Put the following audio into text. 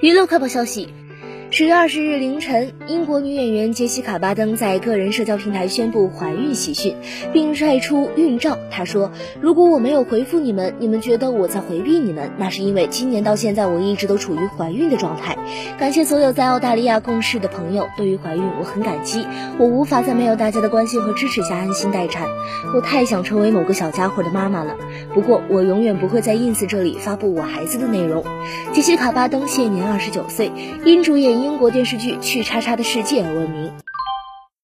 娱乐快报消息。十月二十日凌晨，英国女演员杰西卡·巴登在个人社交平台宣布怀孕喜讯，并晒出孕照。她说：“如果我没有回复你们，你们觉得我在回避你们，那是因为今年到现在我一直都处于怀孕的状态。感谢所有在澳大利亚共事的朋友，对于怀孕我很感激。我无法在没有大家的关心和支持下安心待产，我太想成为某个小家伙的妈妈了。不过我永远不会在 ins 这里发布我孩子的内容。”杰西卡·巴登现年二十九岁，因主演。英国电视剧《去叉叉的世界》而闻名。